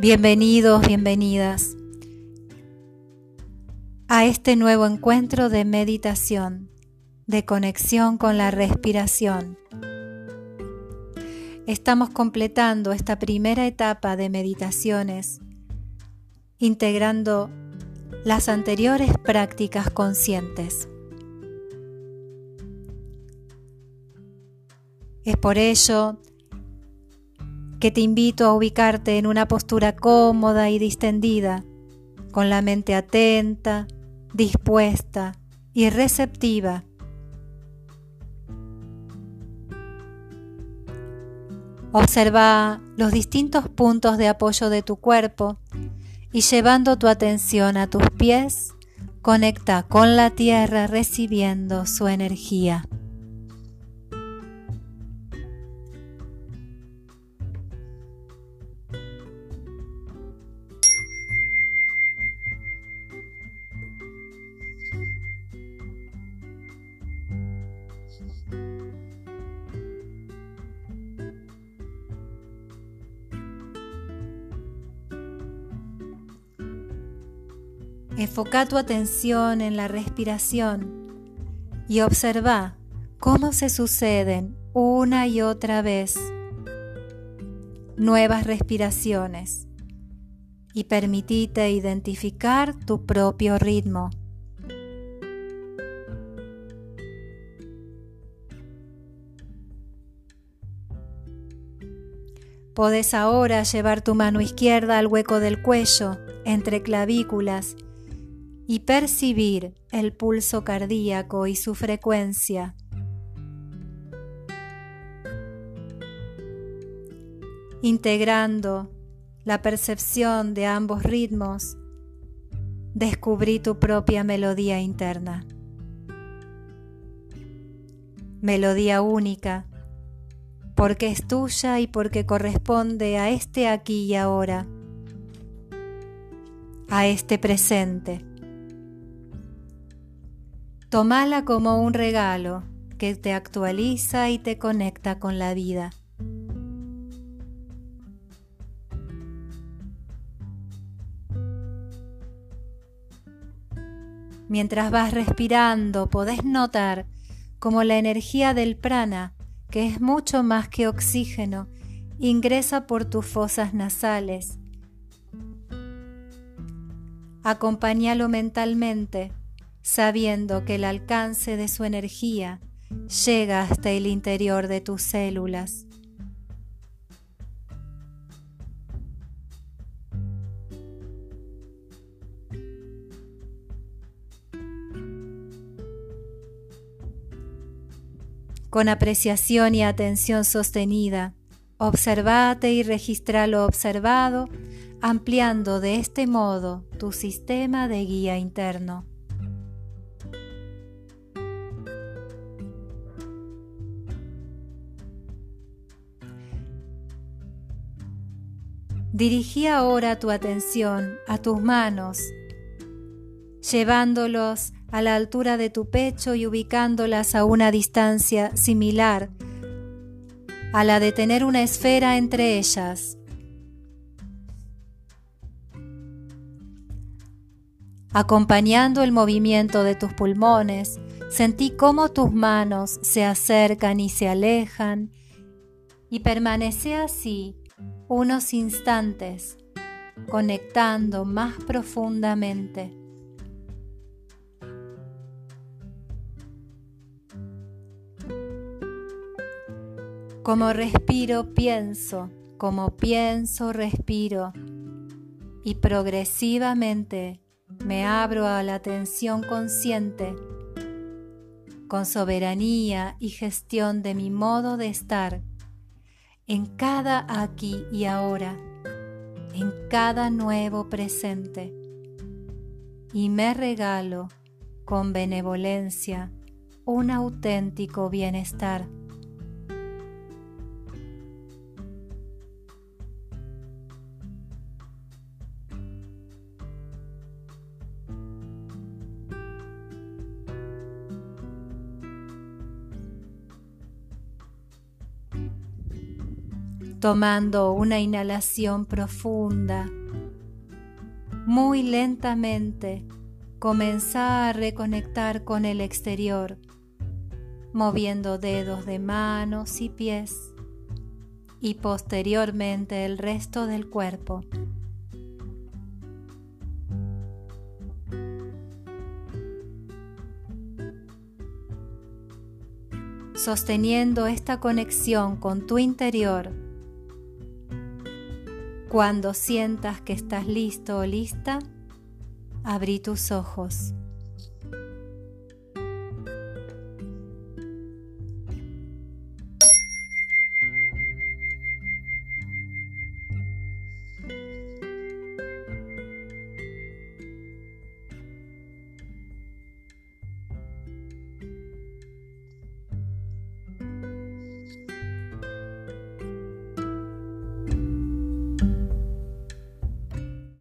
Bienvenidos, bienvenidas a este nuevo encuentro de meditación, de conexión con la respiración. Estamos completando esta primera etapa de meditaciones, integrando las anteriores prácticas conscientes. Es por ello que te invito a ubicarte en una postura cómoda y distendida, con la mente atenta, dispuesta y receptiva. Observa los distintos puntos de apoyo de tu cuerpo y llevando tu atención a tus pies, conecta con la tierra recibiendo su energía. Enfoca tu atención en la respiración y observa cómo se suceden una y otra vez nuevas respiraciones y permitite identificar tu propio ritmo. Podés ahora llevar tu mano izquierda al hueco del cuello, entre clavículas, y percibir el pulso cardíaco y su frecuencia. Integrando la percepción de ambos ritmos, descubrí tu propia melodía interna. Melodía única, porque es tuya y porque corresponde a este aquí y ahora, a este presente. Tómala como un regalo que te actualiza y te conecta con la vida. Mientras vas respirando, podés notar como la energía del prana, que es mucho más que oxígeno, ingresa por tus fosas nasales. Acompáñalo mentalmente sabiendo que el alcance de su energía llega hasta el interior de tus células. Con apreciación y atención sostenida, observate y registra lo observado, ampliando de este modo tu sistema de guía interno. Dirigí ahora tu atención a tus manos, llevándolos a la altura de tu pecho y ubicándolas a una distancia similar a la de tener una esfera entre ellas. Acompañando el movimiento de tus pulmones, sentí cómo tus manos se acercan y se alejan y permanece así unos instantes conectando más profundamente. Como respiro, pienso, como pienso, respiro. Y progresivamente me abro a la atención consciente con soberanía y gestión de mi modo de estar en cada aquí y ahora, en cada nuevo presente. Y me regalo con benevolencia un auténtico bienestar. Tomando una inhalación profunda. Muy lentamente comenzá a reconectar con el exterior, moviendo dedos de manos y pies y posteriormente el resto del cuerpo. Sosteniendo esta conexión con tu interior, cuando sientas que estás listo o lista, abrí tus ojos.